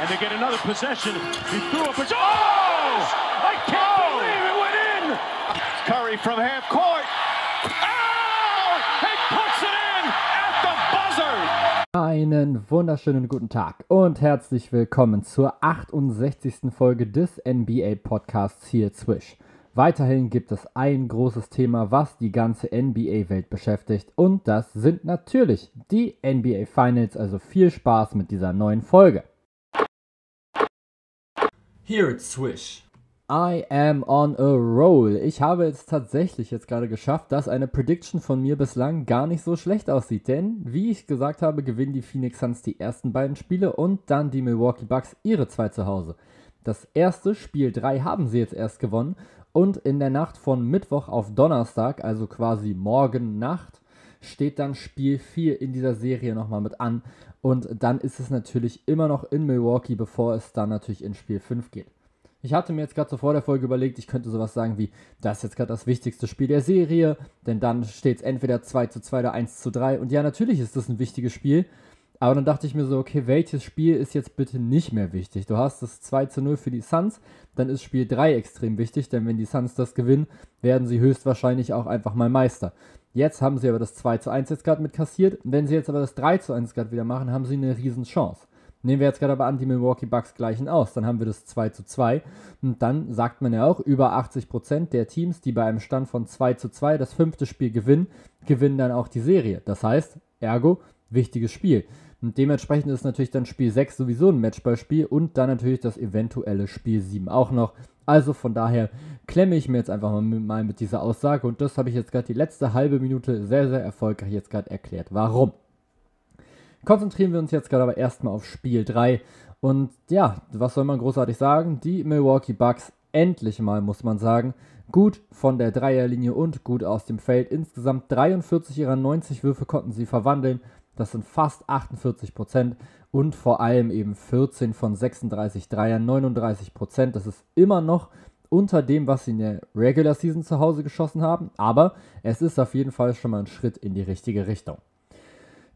and they get another possession. He threw up a... Oh! I can't believe it went in! Curry from half court. Oh! He puts it in at the buzzer! Einen wunderschönen guten Tag und herzlich willkommen zur 68. Folge des NBA Podcasts hier Swish. Weiterhin gibt es ein großes Thema, was die ganze NBA-Welt beschäftigt und das sind natürlich die NBA Finals, also viel Spaß mit dieser neuen Folge. Here at Swish. I am on a roll. Ich habe es tatsächlich jetzt gerade geschafft, dass eine Prediction von mir bislang gar nicht so schlecht aussieht. Denn, wie ich gesagt habe, gewinnen die Phoenix Suns die ersten beiden Spiele und dann die Milwaukee Bucks ihre zwei zu Hause. Das erste Spiel 3 haben sie jetzt erst gewonnen und in der Nacht von Mittwoch auf Donnerstag, also quasi morgen Nacht, steht dann Spiel 4 in dieser Serie nochmal mit an. Und dann ist es natürlich immer noch in Milwaukee, bevor es dann natürlich in Spiel 5 geht. Ich hatte mir jetzt gerade so vor der Folge überlegt, ich könnte sowas sagen wie, das ist jetzt gerade das wichtigste Spiel der Serie, denn dann steht es entweder 2 zu 2 oder 1 zu 3. Und ja, natürlich ist das ein wichtiges Spiel. Aber dann dachte ich mir so, okay, welches Spiel ist jetzt bitte nicht mehr wichtig? Du hast das 2 zu 0 für die Suns, dann ist Spiel 3 extrem wichtig, denn wenn die Suns das gewinnen, werden sie höchstwahrscheinlich auch einfach mal Meister. Jetzt haben sie aber das 2 zu 1 jetzt gerade mit kassiert. Wenn sie jetzt aber das 3 zu 1 gerade wieder machen, haben sie eine riesen Chance. Nehmen wir jetzt gerade aber an, die Milwaukee Bucks gleichen aus. Dann haben wir das 2 zu 2. Und dann sagt man ja auch, über 80% der Teams, die bei einem Stand von 2 zu 2 das fünfte Spiel gewinnen, gewinnen dann auch die Serie. Das heißt, ergo, wichtiges Spiel. Und dementsprechend ist natürlich dann Spiel 6 sowieso ein Matchballspiel und dann natürlich das eventuelle Spiel 7 auch noch. Also von daher klemme ich mir jetzt einfach mal mit, mal mit dieser Aussage und das habe ich jetzt gerade die letzte halbe Minute sehr, sehr erfolgreich jetzt gerade erklärt. Warum? Konzentrieren wir uns jetzt gerade aber erstmal auf Spiel 3. Und ja, was soll man großartig sagen? Die Milwaukee Bucks endlich mal, muss man sagen, gut von der Dreierlinie und gut aus dem Feld. Insgesamt 43 ihrer 90 Würfe konnten sie verwandeln. Das sind fast 48 Prozent und vor allem eben 14 von 36 Dreiern, 39 Prozent. Das ist immer noch unter dem, was sie in der Regular Season zu Hause geschossen haben, aber es ist auf jeden Fall schon mal ein Schritt in die richtige Richtung.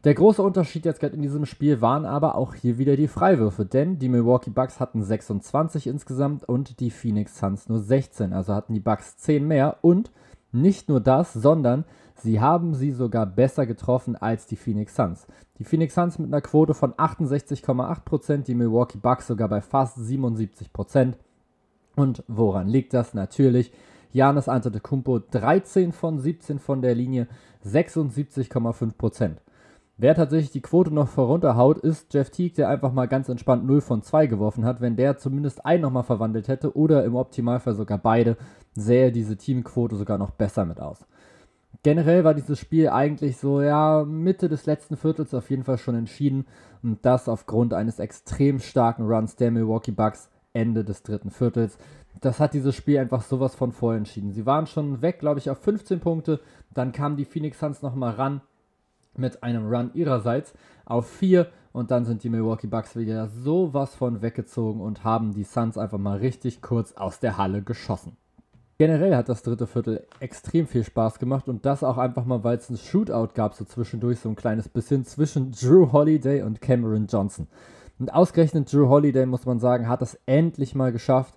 Der große Unterschied jetzt gerade in diesem Spiel waren aber auch hier wieder die Freiwürfe, denn die Milwaukee Bucks hatten 26 insgesamt und die Phoenix Suns nur 16, also hatten die Bucks 10 mehr und nicht nur das, sondern sie haben sie sogar besser getroffen als die Phoenix Suns. Die Phoenix Suns mit einer Quote von 68,8%, die Milwaukee Bucks sogar bei fast 77%. Und woran liegt das? Natürlich Janis Antetokounmpo 13 von 17 von der Linie, 76,5%. Wer tatsächlich die Quote noch vorunterhaut, ist Jeff Teague, der einfach mal ganz entspannt 0 von 2 geworfen hat. Wenn der zumindest einen nochmal verwandelt hätte oder im Optimalfall sogar beide, sähe diese Teamquote sogar noch besser mit aus. Generell war dieses Spiel eigentlich so, ja, Mitte des letzten Viertels auf jeden Fall schon entschieden und das aufgrund eines extrem starken Runs der Milwaukee Bucks Ende des dritten Viertels. Das hat dieses Spiel einfach sowas von vorentschieden. Sie waren schon weg, glaube ich, auf 15 Punkte. Dann kamen die Phoenix Suns nochmal ran, mit einem Run ihrerseits auf 4 und dann sind die Milwaukee Bucks wieder sowas von weggezogen und haben die Suns einfach mal richtig kurz aus der Halle geschossen. Generell hat das dritte Viertel extrem viel Spaß gemacht und das auch einfach mal, weil es ein Shootout gab, so zwischendurch, so ein kleines bisschen zwischen Drew Holiday und Cameron Johnson. Und ausgerechnet Drew Holiday, muss man sagen, hat es endlich mal geschafft,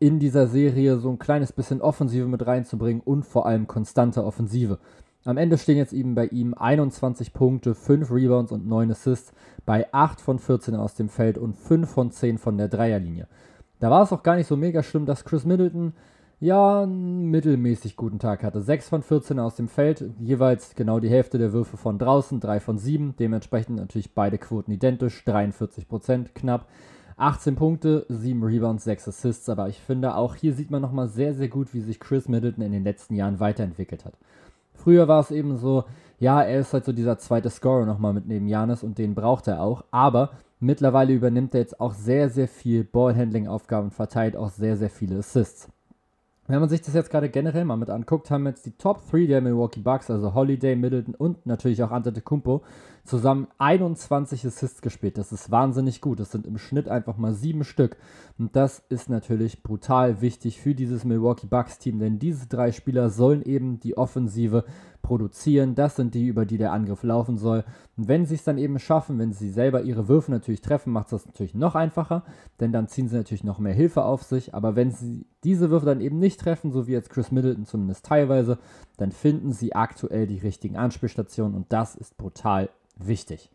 in dieser Serie so ein kleines bisschen Offensive mit reinzubringen und vor allem konstante Offensive. Am Ende stehen jetzt eben bei ihm 21 Punkte, 5 Rebounds und 9 Assists bei 8 von 14 aus dem Feld und 5 von 10 von der Dreierlinie. Da war es auch gar nicht so mega schlimm, dass Chris Middleton ja einen mittelmäßig guten Tag hatte. 6 von 14 aus dem Feld, jeweils genau die Hälfte der Würfe von draußen, 3 von 7, dementsprechend natürlich beide Quoten identisch, 43% knapp. 18 Punkte, 7 Rebounds, 6 Assists, aber ich finde auch hier sieht man nochmal sehr, sehr gut, wie sich Chris Middleton in den letzten Jahren weiterentwickelt hat. Früher war es eben so, ja, er ist halt so dieser zweite Scorer nochmal mit neben Janis und den braucht er auch. Aber mittlerweile übernimmt er jetzt auch sehr, sehr viel Ballhandling-Aufgaben und verteilt auch sehr, sehr viele Assists. Wenn man sich das jetzt gerade generell mal mit anguckt, haben jetzt die Top 3 der Milwaukee Bucks, also Holiday, Middleton und natürlich auch Antetokounmpo, zusammen 21 Assists gespielt. Das ist wahnsinnig gut. Das sind im Schnitt einfach mal sieben Stück. Und das ist natürlich brutal wichtig für dieses Milwaukee Bucks Team, denn diese drei Spieler sollen eben die Offensive produzieren. Das sind die, über die der Angriff laufen soll. Und wenn sie es dann eben schaffen, wenn sie selber ihre Würfe natürlich treffen, macht es das natürlich noch einfacher, denn dann ziehen sie natürlich noch mehr Hilfe auf sich. Aber wenn sie diese Würfe dann eben nicht treffen, so wie jetzt Chris Middleton zumindest teilweise, dann finden sie aktuell die richtigen Anspielstationen und das ist brutal wichtig.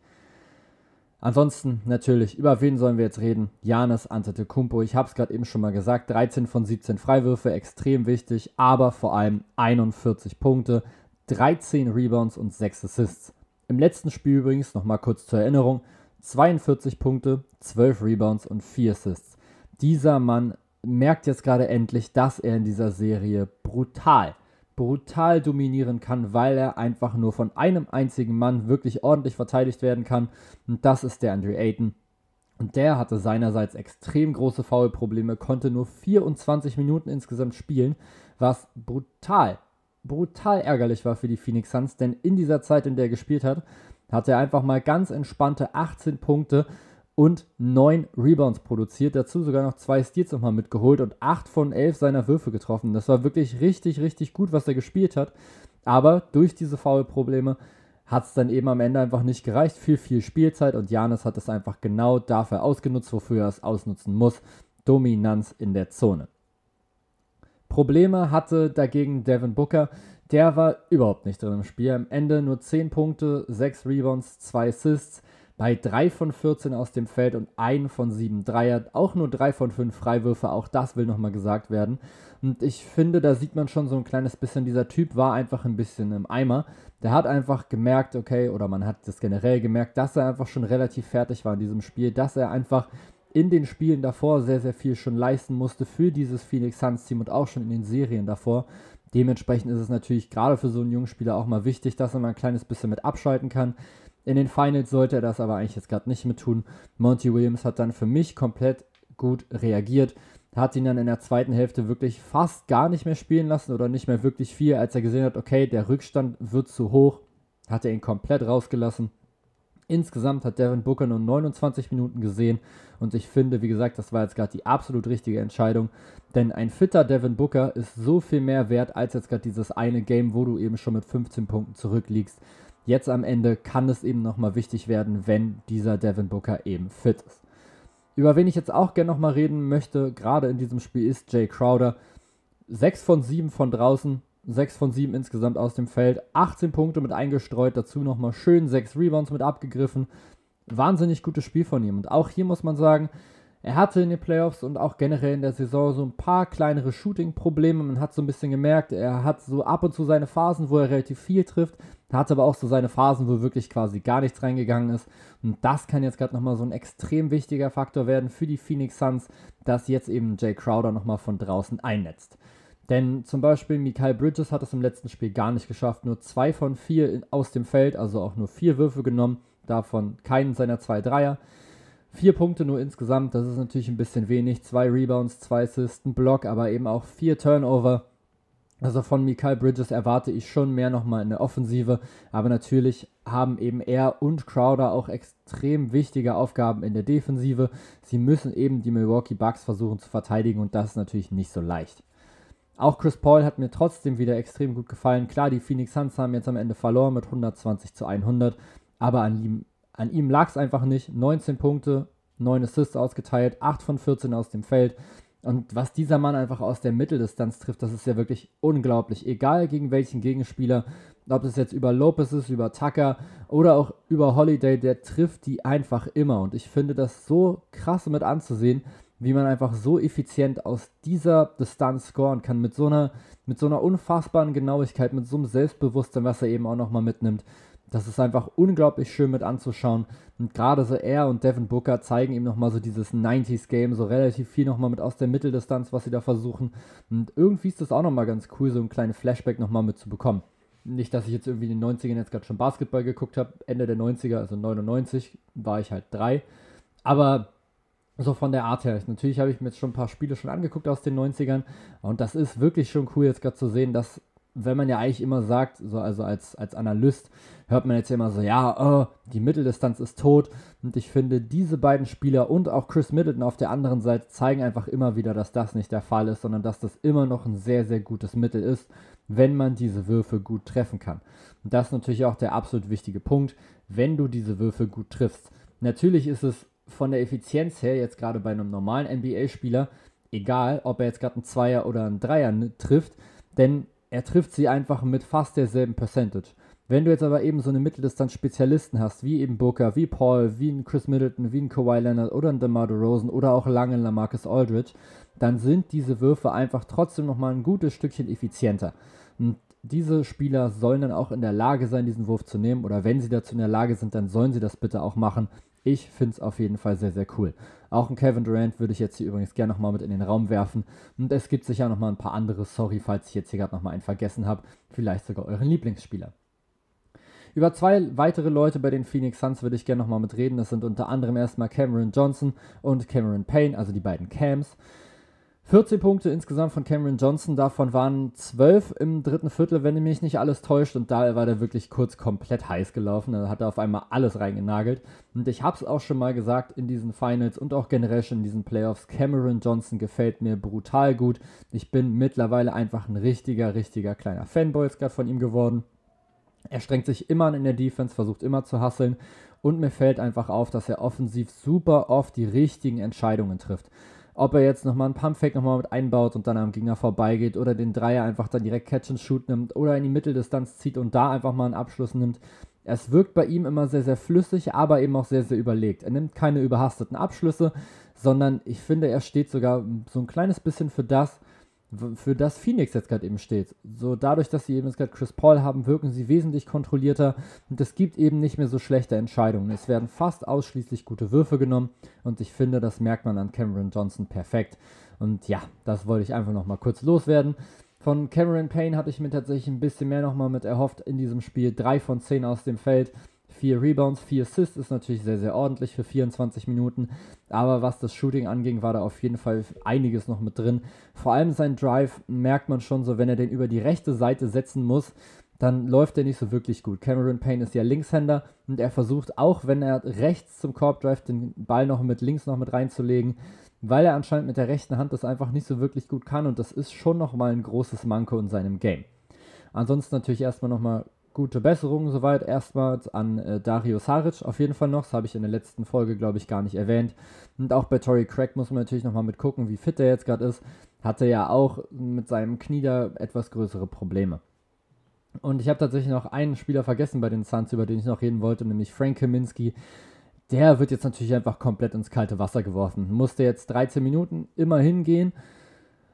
Ansonsten natürlich, über wen sollen wir jetzt reden? Janis Antetokounmpo. Ich habe es gerade eben schon mal gesagt, 13 von 17 Freiwürfe, extrem wichtig, aber vor allem 41 Punkte, 13 Rebounds und 6 Assists. Im letzten Spiel übrigens, nochmal kurz zur Erinnerung, 42 Punkte, 12 Rebounds und 4 Assists. Dieser Mann merkt jetzt gerade endlich, dass er in dieser Serie brutal brutal dominieren kann, weil er einfach nur von einem einzigen Mann wirklich ordentlich verteidigt werden kann. Und das ist der Andrew Ayton. Und der hatte seinerseits extrem große Foulprobleme, konnte nur 24 Minuten insgesamt spielen, was brutal, brutal ärgerlich war für die Phoenix Suns, denn in dieser Zeit, in der er gespielt hat, hat er einfach mal ganz entspannte 18 Punkte und 9 Rebounds produziert. Dazu sogar noch zwei Steals nochmal mitgeholt und 8 von 11 seiner Würfe getroffen. Das war wirklich richtig, richtig gut, was er gespielt hat. Aber durch diese Foul-Probleme hat es dann eben am Ende einfach nicht gereicht für viel Spielzeit und Janis hat es einfach genau dafür ausgenutzt, wofür er es ausnutzen muss. Dominanz in der Zone. Probleme hatte dagegen Devin Booker. Der war überhaupt nicht drin im Spiel. Am Ende nur 10 Punkte, 6 Rebounds, 2 Assists bei 3 von 14 aus dem Feld und 1 von 7 Dreier, auch nur 3 von 5 Freiwürfe, auch das will nochmal gesagt werden. Und ich finde, da sieht man schon so ein kleines bisschen, dieser Typ war einfach ein bisschen im Eimer. Der hat einfach gemerkt, okay, oder man hat das generell gemerkt, dass er einfach schon relativ fertig war in diesem Spiel, dass er einfach in den Spielen davor sehr, sehr viel schon leisten musste für dieses Phoenix Suns Team und auch schon in den Serien davor. Dementsprechend ist es natürlich gerade für so einen jungen Spieler auch mal wichtig, dass er mal ein kleines bisschen mit abschalten kann. In den Finals sollte er das aber eigentlich jetzt gerade nicht mit tun. Monty Williams hat dann für mich komplett gut reagiert, hat ihn dann in der zweiten Hälfte wirklich fast gar nicht mehr spielen lassen oder nicht mehr wirklich viel, als er gesehen hat, okay, der Rückstand wird zu hoch, hat er ihn komplett rausgelassen. Insgesamt hat Devin Booker nur 29 Minuten gesehen und ich finde, wie gesagt, das war jetzt gerade die absolut richtige Entscheidung, denn ein fitter Devin Booker ist so viel mehr wert als jetzt gerade dieses eine Game, wo du eben schon mit 15 Punkten zurückliegst. Jetzt am Ende kann es eben nochmal wichtig werden, wenn dieser Devin Booker eben fit ist. Über wen ich jetzt auch gerne nochmal reden möchte, gerade in diesem Spiel, ist Jay Crowder. 6 von 7 von draußen, 6 von 7 insgesamt aus dem Feld, 18 Punkte mit eingestreut, dazu nochmal schön 6 Rebounds mit abgegriffen. Wahnsinnig gutes Spiel von ihm. Und auch hier muss man sagen, er hatte in den Playoffs und auch generell in der Saison so ein paar kleinere Shooting-Probleme. Man hat so ein bisschen gemerkt, er hat so ab und zu seine Phasen, wo er relativ viel trifft, hat aber auch so seine Phasen, wo wirklich quasi gar nichts reingegangen ist. Und das kann jetzt gerade nochmal so ein extrem wichtiger Faktor werden für die Phoenix Suns, dass jetzt eben Jay Crowder nochmal von draußen einnetzt. Denn zum Beispiel Mikael Bridges hat es im letzten Spiel gar nicht geschafft, nur zwei von vier aus dem Feld, also auch nur vier Würfe genommen, davon keinen seiner zwei Dreier. Vier Punkte nur insgesamt, das ist natürlich ein bisschen wenig. Zwei Rebounds, zwei Assists, ein Block, aber eben auch vier Turnover. Also von Mikael Bridges erwarte ich schon mehr nochmal in der Offensive. Aber natürlich haben eben er und Crowder auch extrem wichtige Aufgaben in der Defensive. Sie müssen eben die Milwaukee Bucks versuchen zu verteidigen und das ist natürlich nicht so leicht. Auch Chris Paul hat mir trotzdem wieder extrem gut gefallen. Klar, die Phoenix Suns haben jetzt am Ende verloren mit 120 zu 100, aber an ihm an ihm lag es einfach nicht. 19 Punkte, 9 Assists ausgeteilt, 8 von 14 aus dem Feld. Und was dieser Mann einfach aus der Mitteldistanz trifft, das ist ja wirklich unglaublich. Egal gegen welchen Gegenspieler, ob es jetzt über Lopez ist, über Tucker oder auch über Holiday, der trifft die einfach immer. Und ich finde das so krass mit anzusehen, wie man einfach so effizient aus dieser Distanz scoren kann, mit so einer, mit so einer unfassbaren Genauigkeit, mit so einem Selbstbewusstsein, was er eben auch nochmal mitnimmt. Das ist einfach unglaublich schön mit anzuschauen. Und gerade so er und Devin Booker zeigen ihm nochmal so dieses 90s-Game, so relativ viel nochmal mit aus der Mitteldistanz, was sie da versuchen. Und irgendwie ist das auch nochmal ganz cool, so ein kleines Flashback nochmal mitzubekommen. Nicht, dass ich jetzt irgendwie in den 90ern jetzt gerade schon Basketball geguckt habe. Ende der 90er, also 99, war ich halt drei. Aber so von der Art her. Natürlich habe ich mir jetzt schon ein paar Spiele schon angeguckt aus den 90ern. Und das ist wirklich schon cool, jetzt gerade zu sehen, dass wenn man ja eigentlich immer sagt, so also als, als Analyst, hört man jetzt immer so, ja, oh, die Mitteldistanz ist tot. Und ich finde, diese beiden Spieler und auch Chris Middleton auf der anderen Seite zeigen einfach immer wieder, dass das nicht der Fall ist, sondern dass das immer noch ein sehr, sehr gutes Mittel ist, wenn man diese Würfe gut treffen kann. Und das ist natürlich auch der absolut wichtige Punkt, wenn du diese Würfe gut triffst. Natürlich ist es von der Effizienz her jetzt gerade bei einem normalen NBA-Spieler egal, ob er jetzt gerade einen Zweier oder einen Dreier trifft, denn er trifft sie einfach mit fast derselben Percentage. Wenn du jetzt aber eben so eine Mitteldistanz-Spezialisten hast, wie eben Booker, wie Paul, wie ein Chris Middleton, wie ein Kawhi Leonard oder ein DeMar DeRozan oder auch lange Lamarcus Aldridge, dann sind diese Würfe einfach trotzdem nochmal ein gutes Stückchen effizienter. Und diese Spieler sollen dann auch in der Lage sein, diesen Wurf zu nehmen. Oder wenn sie dazu in der Lage sind, dann sollen sie das bitte auch machen. Ich finde es auf jeden Fall sehr, sehr cool. Auch ein Kevin Durant würde ich jetzt hier übrigens gerne nochmal mit in den Raum werfen. Und es gibt sicher nochmal ein paar andere. Sorry, falls ich jetzt hier gerade nochmal einen vergessen habe. Vielleicht sogar euren Lieblingsspieler. Über zwei weitere Leute bei den Phoenix Suns würde ich gerne nochmal mitreden. Das sind unter anderem erstmal Cameron Johnson und Cameron Payne, also die beiden Cams. 14 Punkte insgesamt von Cameron Johnson, davon waren 12 im dritten Viertel, wenn mich nicht alles täuscht. Und da war der wirklich kurz komplett heiß gelaufen. Da hat er auf einmal alles reingenagelt. Und ich habe es auch schon mal gesagt in diesen Finals und auch generell schon in diesen Playoffs. Cameron Johnson gefällt mir brutal gut. Ich bin mittlerweile einfach ein richtiger, richtiger kleiner Fanboy gerade von ihm geworden. Er strengt sich immer an in der Defense, versucht immer zu hasseln. Und mir fällt einfach auf, dass er offensiv super oft die richtigen Entscheidungen trifft ob er jetzt nochmal einen Pumpfake nochmal mit einbaut und dann am Gegner vorbeigeht oder den Dreier einfach dann direkt Catch and Shoot nimmt oder in die Mitteldistanz zieht und da einfach mal einen Abschluss nimmt. Es wirkt bei ihm immer sehr, sehr flüssig, aber eben auch sehr, sehr überlegt. Er nimmt keine überhasteten Abschlüsse, sondern ich finde, er steht sogar so ein kleines bisschen für das, für das Phoenix jetzt gerade eben steht. So dadurch, dass sie eben jetzt gerade Chris Paul haben, wirken sie wesentlich kontrollierter und es gibt eben nicht mehr so schlechte Entscheidungen. Es werden fast ausschließlich gute Würfe genommen und ich finde, das merkt man an Cameron Johnson perfekt. Und ja, das wollte ich einfach nochmal kurz loswerden. Von Cameron Payne hatte ich mir tatsächlich ein bisschen mehr nochmal mit erhofft in diesem Spiel. 3 von 10 aus dem Feld. 4 Rebounds, 4 Assists ist natürlich sehr, sehr ordentlich für 24 Minuten. Aber was das Shooting anging, war da auf jeden Fall einiges noch mit drin. Vor allem sein Drive merkt man schon so, wenn er den über die rechte Seite setzen muss, dann läuft er nicht so wirklich gut. Cameron Payne ist ja Linkshänder und er versucht auch, wenn er rechts zum Korb drive, den Ball noch mit links noch mit reinzulegen, weil er anscheinend mit der rechten Hand das einfach nicht so wirklich gut kann und das ist schon nochmal ein großes Manko in seinem Game. Ansonsten natürlich erstmal nochmal gute Besserung soweit. Erstmal an äh, Dario Saric auf jeden Fall noch. Das habe ich in der letzten Folge, glaube ich, gar nicht erwähnt. Und auch bei Tory Craig muss man natürlich nochmal mit gucken, wie fit er jetzt gerade ist. Hatte ja auch mit seinem Knie da etwas größere Probleme. Und ich habe tatsächlich noch einen Spieler vergessen bei den Suns, über den ich noch reden wollte, nämlich Frank Kaminski. Der wird jetzt natürlich einfach komplett ins kalte Wasser geworfen. Musste jetzt 13 Minuten immer hingehen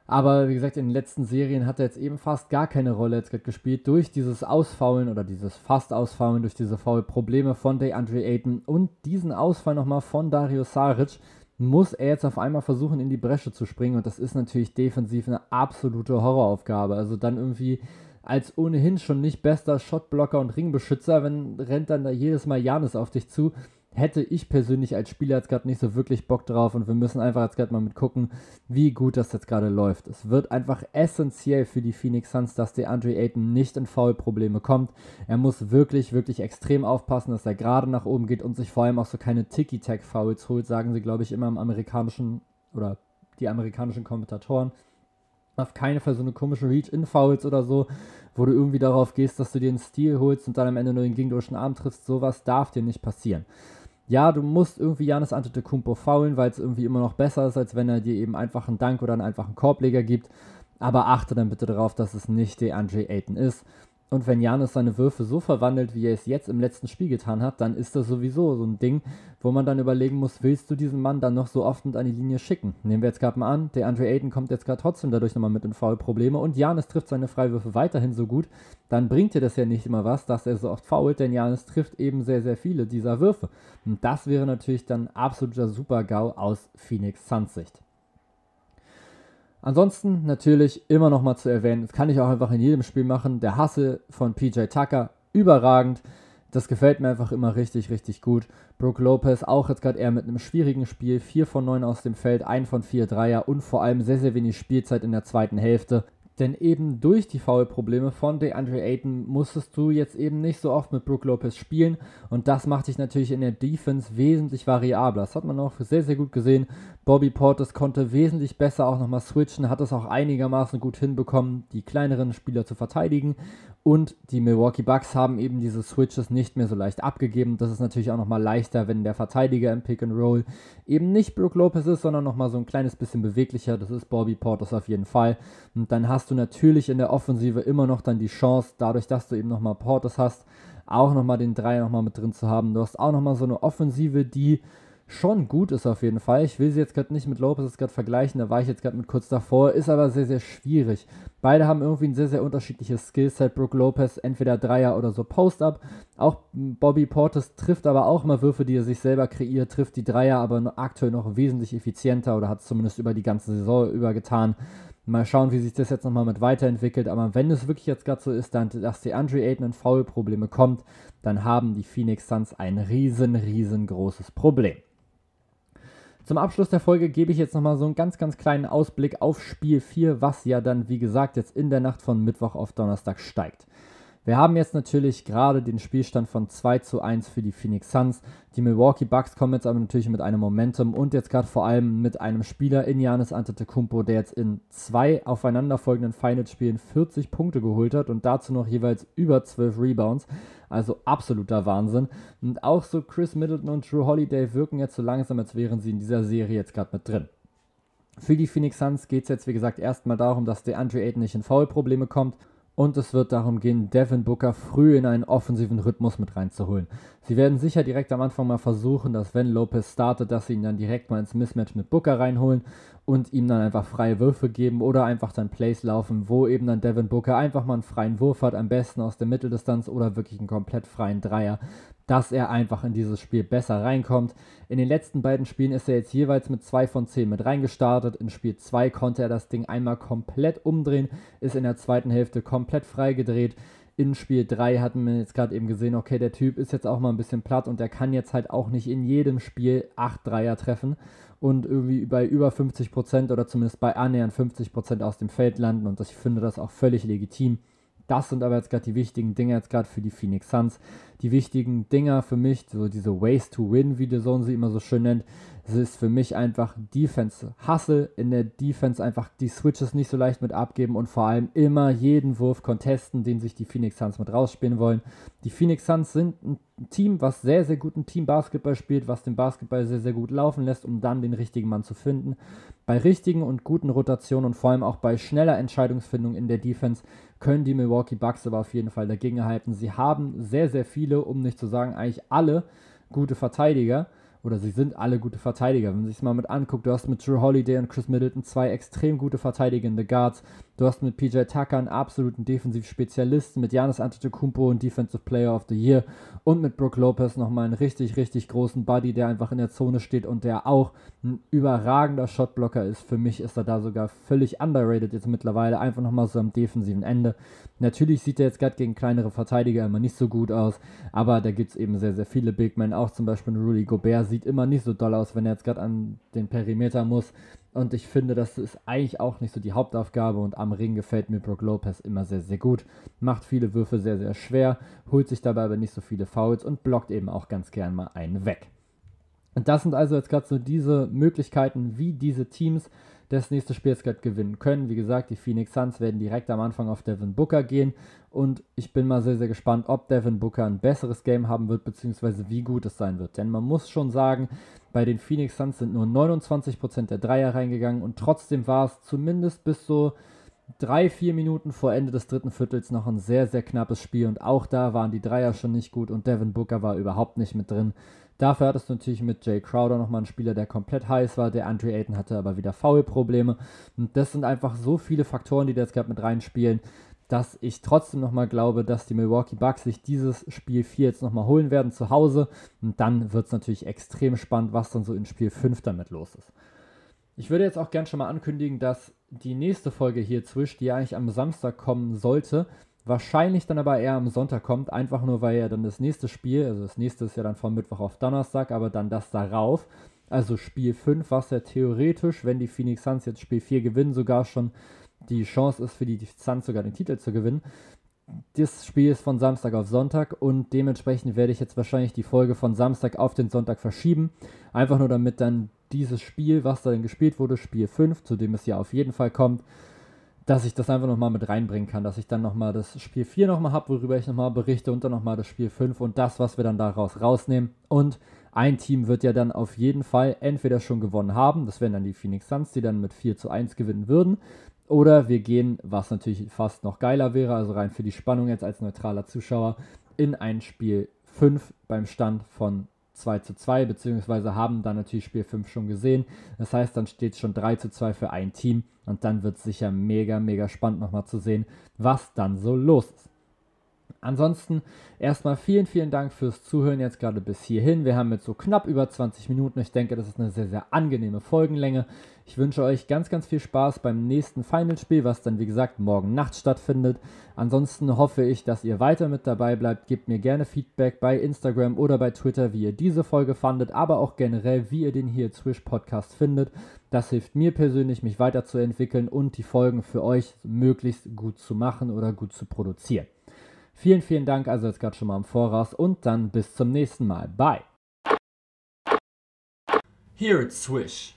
aber wie gesagt, in den letzten Serien hat er jetzt eben fast gar keine Rolle jetzt gespielt. Durch dieses Ausfaulen oder dieses fast Ausfaulen, durch diese Foul-Probleme von DeAndre Ayton und diesen Ausfall nochmal von Dario Saric, muss er jetzt auf einmal versuchen, in die Bresche zu springen. Und das ist natürlich defensiv eine absolute Horroraufgabe. Also dann irgendwie als ohnehin schon nicht bester Shotblocker und Ringbeschützer, wenn rennt dann da jedes Mal Janis auf dich zu hätte ich persönlich als Spieler jetzt gerade nicht so wirklich Bock drauf und wir müssen einfach jetzt gerade mal mit gucken, wie gut das jetzt gerade läuft. Es wird einfach essentiell für die Phoenix Suns, dass der Andre Ayton nicht in Foul-Probleme kommt. Er muss wirklich, wirklich extrem aufpassen, dass er gerade nach oben geht und sich vor allem auch so keine Tiki-Tack-Fouls holt, sagen sie, glaube ich, immer im amerikanischen oder die amerikanischen Kommentatoren. Auf keinen Fall so eine komische Reach-In-Fouls oder so, wo du irgendwie darauf gehst, dass du dir einen Stil holst und dann am Ende nur den gegnerischen Arm triffst. Sowas darf dir nicht passieren ja, du musst irgendwie Janis Antetokounmpo faulen, weil es irgendwie immer noch besser ist, als wenn er dir eben einfach einen Dank oder einen einfachen Korbleger gibt. Aber achte dann bitte darauf, dass es nicht DeAndre Ayton ist. Und wenn Janis seine Würfe so verwandelt, wie er es jetzt im letzten Spiel getan hat, dann ist das sowieso so ein Ding, wo man dann überlegen muss, willst du diesen Mann dann noch so oft mit an die Linie schicken? Nehmen wir jetzt gerade mal an, der Andre Ayton kommt jetzt gerade trotzdem dadurch nochmal mit in Foul-Probleme und Janis trifft seine Freiwürfe weiterhin so gut, dann bringt dir das ja nicht immer was, dass er so oft fault, denn Janis trifft eben sehr, sehr viele dieser Würfe. Und das wäre natürlich dann absoluter Super-GAU aus Phoenix Suns Sicht. Ansonsten natürlich immer noch mal zu erwähnen, das kann ich auch einfach in jedem Spiel machen, der Hasse von PJ Tucker, überragend. Das gefällt mir einfach immer richtig, richtig gut. Brooke Lopez auch jetzt gerade eher mit einem schwierigen Spiel. 4 von 9 aus dem Feld, 1 von 4 Dreier und vor allem sehr, sehr wenig Spielzeit in der zweiten Hälfte. Denn eben durch die Foul-Probleme von DeAndre Ayton musstest du jetzt eben nicht so oft mit Brook Lopez spielen. Und das macht dich natürlich in der Defense wesentlich variabler. Das hat man auch sehr, sehr gut gesehen. Bobby Portis konnte wesentlich besser auch nochmal switchen, hat es auch einigermaßen gut hinbekommen, die kleineren Spieler zu verteidigen. Und die Milwaukee Bucks haben eben diese Switches nicht mehr so leicht abgegeben. Das ist natürlich auch nochmal leichter, wenn der Verteidiger im Pick and Roll eben nicht Brook Lopez ist, sondern nochmal so ein kleines bisschen beweglicher. Das ist Bobby Portis auf jeden Fall. Und dann hast du natürlich in der Offensive immer noch dann die Chance, dadurch, dass du eben nochmal Portis hast, auch nochmal den Dreier nochmal mit drin zu haben. Du hast auch nochmal so eine Offensive, die schon gut ist auf jeden Fall. Ich will sie jetzt gerade nicht mit Lopez gerade vergleichen, da war ich jetzt gerade mit kurz davor, ist aber sehr, sehr schwierig. Beide haben irgendwie ein sehr, sehr unterschiedliches Skillset. Brook Lopez entweder Dreier oder so Post-Up. Auch Bobby Portis trifft aber auch mal Würfe, die er sich selber kreiert, trifft die Dreier aber aktuell noch wesentlich effizienter oder hat es zumindest über die ganze Saison über getan. Mal schauen, wie sich das jetzt nochmal mit weiterentwickelt. Aber wenn es wirklich jetzt gerade so ist, dann, dass die Andre Ayton in Foul-Probleme kommt, dann haben die Phoenix Suns ein riesen, riesengroßes Problem. Zum Abschluss der Folge gebe ich jetzt nochmal so einen ganz, ganz kleinen Ausblick auf Spiel 4, was ja dann, wie gesagt, jetzt in der Nacht von Mittwoch auf Donnerstag steigt. Wir haben jetzt natürlich gerade den Spielstand von 2 zu 1 für die Phoenix Suns. Die Milwaukee Bucks kommen jetzt aber natürlich mit einem Momentum und jetzt gerade vor allem mit einem Spieler in Giannis Antetokounmpo, der jetzt in zwei aufeinanderfolgenden Finals-Spielen 40 Punkte geholt hat und dazu noch jeweils über 12 Rebounds. Also absoluter Wahnsinn. Und auch so Chris Middleton und Drew Holiday wirken jetzt so langsam, als wären sie in dieser Serie jetzt gerade mit drin. Für die Phoenix Suns geht es jetzt, wie gesagt, erstmal darum, dass der Andre Ayton nicht in Foul-Probleme kommt und es wird darum gehen, Devin Booker früh in einen offensiven Rhythmus mit reinzuholen. Sie werden sicher direkt am Anfang mal versuchen, dass wenn Lopez startet, dass sie ihn dann direkt mal ins Mismatch mit Booker reinholen und ihm dann einfach freie Würfe geben oder einfach dann Plays laufen, wo eben dann Devin Booker einfach mal einen freien Wurf hat, am besten aus der Mitteldistanz oder wirklich einen komplett freien Dreier, dass er einfach in dieses Spiel besser reinkommt. In den letzten beiden Spielen ist er jetzt jeweils mit 2 von 10 mit reingestartet. In Spiel 2 konnte er das Ding einmal komplett umdrehen, ist in der zweiten Hälfte komplett freigedreht. In Spiel 3 hatten wir jetzt gerade eben gesehen, okay, der Typ ist jetzt auch mal ein bisschen platt und der kann jetzt halt auch nicht in jedem Spiel 8 Dreier treffen und irgendwie bei über 50% oder zumindest bei annähernd 50% aus dem Feld landen und ich finde das auch völlig legitim. Das sind aber jetzt gerade die wichtigen Dinge jetzt gerade für die Phoenix Suns. Die wichtigen Dinger für mich, so diese Ways to Win, wie der Zone sie immer so schön nennt, es ist für mich einfach Defense. Hustle in der Defense einfach die Switches nicht so leicht mit abgeben und vor allem immer jeden Wurf contesten, den sich die Phoenix Suns mit rausspielen wollen. Die Phoenix Suns sind ein Team, was sehr, sehr guten Team-Basketball spielt, was den Basketball sehr, sehr gut laufen lässt, um dann den richtigen Mann zu finden. Bei richtigen und guten Rotationen und vor allem auch bei schneller Entscheidungsfindung in der Defense können die Milwaukee Bucks aber auf jeden Fall dagegenhalten. Sie haben sehr, sehr viele, um nicht zu sagen eigentlich alle gute Verteidiger oder sie sind alle gute Verteidiger. Wenn man sich mal mit anguckt, du hast mit Drew Holiday und Chris Middleton zwei extrem gute verteidigende Guards. Du hast mit PJ Tucker einen absoluten Defensivspezialisten, mit Janis Antetokounmpo einen Defensive Player of the Year und mit Brook Lopez nochmal einen richtig, richtig großen Buddy, der einfach in der Zone steht und der auch ein überragender Shotblocker ist. Für mich ist er da sogar völlig underrated jetzt mittlerweile, einfach nochmal so am defensiven Ende. Natürlich sieht er jetzt gerade gegen kleinere Verteidiger immer nicht so gut aus, aber da gibt es eben sehr, sehr viele Big Men, auch zum Beispiel Rudy Gobert sieht immer nicht so doll aus, wenn er jetzt gerade an den Perimeter muss. Und ich finde, das ist eigentlich auch nicht so die Hauptaufgabe. Und am Ring gefällt mir Brook Lopez immer sehr, sehr gut. Macht viele Würfe sehr, sehr schwer, holt sich dabei aber nicht so viele Fouls und blockt eben auch ganz gern mal einen weg. Und das sind also jetzt gerade so diese Möglichkeiten, wie diese Teams das nächste Spiel jetzt gerade gewinnen können. Wie gesagt, die Phoenix Suns werden direkt am Anfang auf Devin Booker gehen und ich bin mal sehr, sehr gespannt, ob Devin Booker ein besseres Game haben wird, beziehungsweise wie gut es sein wird. Denn man muss schon sagen, bei den Phoenix Suns sind nur 29% der Dreier reingegangen und trotzdem war es zumindest bis so drei, vier Minuten vor Ende des dritten Viertels noch ein sehr, sehr knappes Spiel und auch da waren die Dreier schon nicht gut und Devin Booker war überhaupt nicht mit drin. Dafür hattest du natürlich mit Jay Crowder nochmal einen Spieler, der komplett heiß war. Der Andre Ayton hatte aber wieder Foul-Probleme. Und das sind einfach so viele Faktoren, die da jetzt gerade mit reinspielen, dass ich trotzdem nochmal glaube, dass die Milwaukee Bucks sich dieses Spiel 4 jetzt nochmal holen werden zu Hause. Und dann wird es natürlich extrem spannend, was dann so in Spiel 5 damit los ist. Ich würde jetzt auch gern schon mal ankündigen, dass die nächste Folge hier zwischen, die eigentlich am Samstag kommen sollte, Wahrscheinlich dann aber eher am Sonntag kommt, einfach nur weil ja dann das nächste Spiel, also das nächste ist ja dann von Mittwoch auf Donnerstag, aber dann das darauf, also Spiel 5, was ja theoretisch, wenn die Phoenix Suns jetzt Spiel 4 gewinnen, sogar schon die Chance ist für die Suns sogar den Titel zu gewinnen. Das Spiel ist von Samstag auf Sonntag und dementsprechend werde ich jetzt wahrscheinlich die Folge von Samstag auf den Sonntag verschieben. Einfach nur damit dann dieses Spiel, was da dann gespielt wurde, Spiel 5, zu dem es ja auf jeden Fall kommt, dass ich das einfach nochmal mit reinbringen kann, dass ich dann nochmal das Spiel 4 nochmal habe, worüber ich nochmal berichte und dann nochmal das Spiel 5 und das, was wir dann daraus rausnehmen. Und ein Team wird ja dann auf jeden Fall entweder schon gewonnen haben, das wären dann die Phoenix Suns, die dann mit 4 zu 1 gewinnen würden, oder wir gehen, was natürlich fast noch geiler wäre, also rein für die Spannung jetzt als neutraler Zuschauer, in ein Spiel 5 beim Stand von 2 zu 2, beziehungsweise haben dann natürlich Spiel 5 schon gesehen. Das heißt, dann steht es schon 3 zu 2 für ein Team und dann wird es sicher mega, mega spannend nochmal zu sehen, was dann so los ist. Ansonsten erstmal vielen, vielen Dank fürs Zuhören jetzt gerade bis hierhin. Wir haben jetzt so knapp über 20 Minuten. Ich denke, das ist eine sehr, sehr angenehme Folgenlänge. Ich wünsche euch ganz, ganz viel Spaß beim nächsten Finalspiel, was dann wie gesagt morgen Nacht stattfindet. Ansonsten hoffe ich, dass ihr weiter mit dabei bleibt. Gebt mir gerne Feedback bei Instagram oder bei Twitter, wie ihr diese Folge fandet, aber auch generell, wie ihr den hier Swish Podcast findet. Das hilft mir persönlich, mich weiterzuentwickeln und die Folgen für euch möglichst gut zu machen oder gut zu produzieren. Vielen, vielen Dank also jetzt gerade schon mal im Voraus und dann bis zum nächsten Mal. Bye. Here it's Swish.